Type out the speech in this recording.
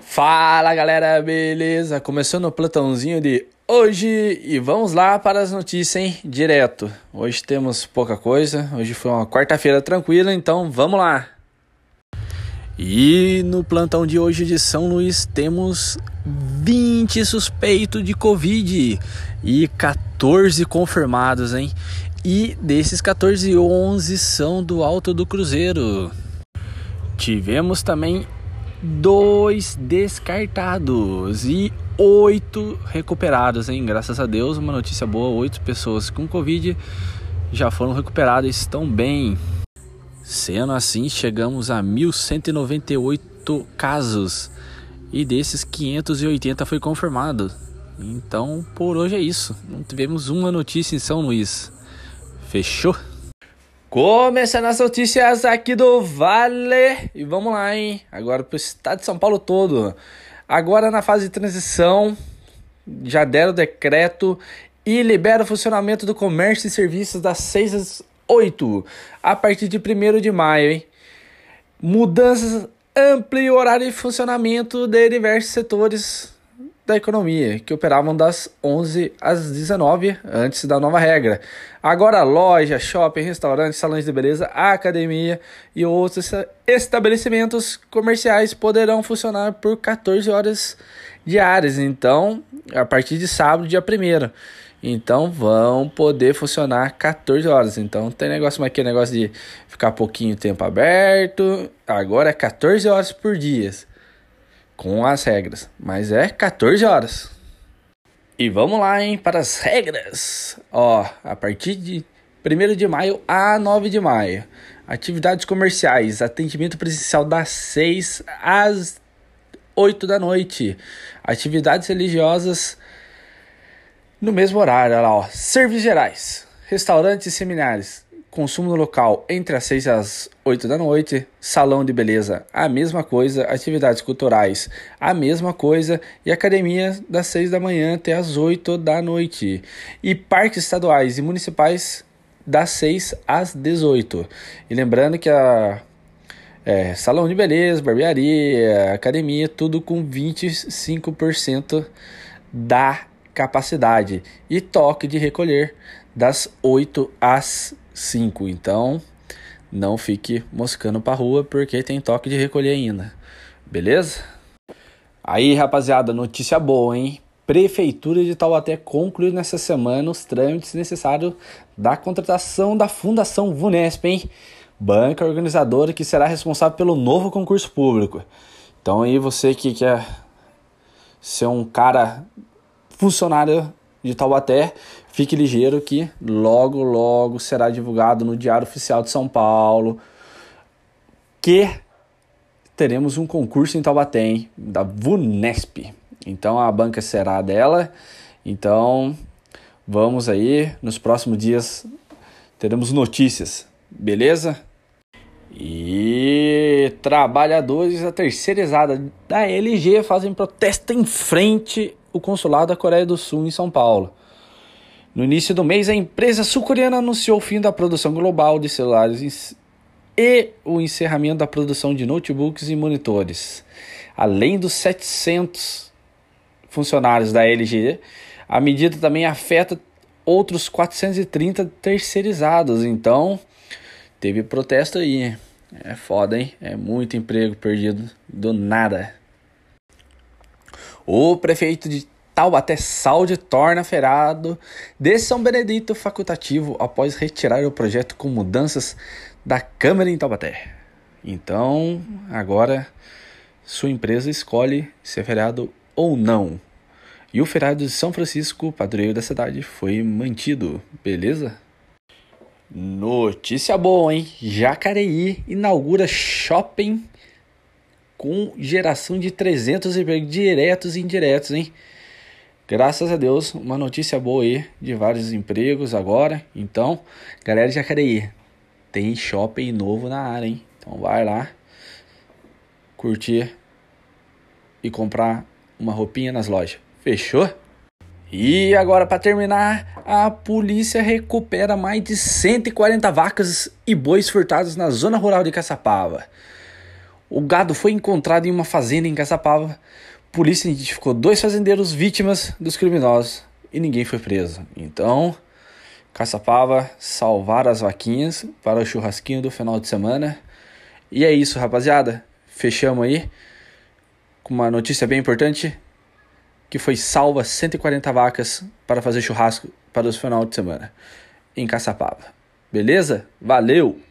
Fala galera, beleza? Começando o plantãozinho de hoje e vamos lá para as notícias, hein? Direto. Hoje temos pouca coisa, hoje foi uma quarta-feira tranquila, então vamos lá. E no plantão de hoje de São Luís temos 20 suspeitos de Covid e 14 confirmados, hein? E desses 14, 11 são do Alto do Cruzeiro. Tivemos também dois descartados e oito recuperados, hein? Graças a Deus, uma notícia boa: oito pessoas com Covid já foram recuperadas estão bem. Sendo assim, chegamos a 1.198 casos e desses 580 foi confirmado. Então, por hoje é isso. Não tivemos uma notícia em São Luís. Fechou? Começando as notícias aqui do Vale. E vamos lá, hein? Agora pro estado de São Paulo todo. Agora na fase de transição, já deram o decreto e libera o funcionamento do comércio e serviços das 6 às 8 a partir de 1 de maio, hein? Mudanças amplia o horário de funcionamento de diversos setores da economia, que operavam das 11 às 19 antes da nova regra. Agora, loja, shopping, restaurantes, salões de beleza, academia e outros estabelecimentos comerciais poderão funcionar por 14 horas diárias. Então, a partir de sábado, dia 1 então vão poder funcionar 14 horas. Então tem negócio aqui, negócio de ficar pouquinho tempo aberto. Agora é 14 horas por dia com as regras, mas é 14 horas. E vamos lá, hein, para as regras. Ó, a partir de 1 de maio a 9 de maio, atividades comerciais, atendimento presencial das 6 às 8 da noite. Atividades religiosas no mesmo horário, olha lá, ó. Serviços gerais, restaurantes e seminários, consumo no local entre as 6 e as 8 da noite, salão de beleza, a mesma coisa, atividades culturais, a mesma coisa, e academia das 6 da manhã até as 8 da noite. E parques estaduais e municipais das 6 às 18. E lembrando que a é, salão de beleza, barbearia, academia, tudo com 25% da capacidade e toque de recolher das 8 às 5. Então, não fique moscando para rua porque tem toque de recolher ainda. Beleza? Aí, rapaziada, notícia boa, hein? Prefeitura de Taubaté concluiu nessa semana os trâmites necessários da contratação da Fundação VUNESP, hein? Banca organizadora que será responsável pelo novo concurso público. Então aí você que quer ser um cara funcionário de Taubaté, fique ligeiro que logo, logo será divulgado no Diário Oficial de São Paulo que teremos um concurso em Taubaté, hein, da VUNESP. Então a banca será dela. Então vamos aí, nos próximos dias teremos notícias, beleza? E trabalhadores da terceirizada da LG fazem protesto em frente o consulado da Coreia do Sul em São Paulo. No início do mês, a empresa sul-coreana anunciou o fim da produção global de celulares e o encerramento da produção de notebooks e monitores. Além dos 700 funcionários da LG, a medida também afeta outros 430 terceirizados. Então, teve protesto aí. É foda, hein? É muito emprego perdido do nada. O prefeito de Taubaté Salde torna feriado de São Benedito facultativo após retirar o projeto com mudanças da Câmara em Taubaté. Então, agora sua empresa escolhe ser feriado ou não. E o feriado de São Francisco, padroeiro da cidade, foi mantido, beleza? Notícia boa, hein? Jacareí inaugura shopping com geração de 300 empregos diretos e indiretos, hein? Graças a Deus, uma notícia boa aí de vários empregos agora. Então, galera de Jacareí, tem shopping novo na área, hein? Então vai lá curtir e comprar uma roupinha nas lojas. Fechou? E agora para terminar, a polícia recupera mais de 140 vacas e bois furtados na zona rural de Caçapava. O gado foi encontrado em uma fazenda em Caçapava. Polícia identificou dois fazendeiros vítimas dos criminosos e ninguém foi preso. Então, Caçapava salvar as vaquinhas para o churrasquinho do final de semana. E é isso, rapaziada. Fechamos aí com uma notícia bem importante que foi salva 140 vacas para fazer churrasco para os final de semana em Caçapava. Beleza? Valeu!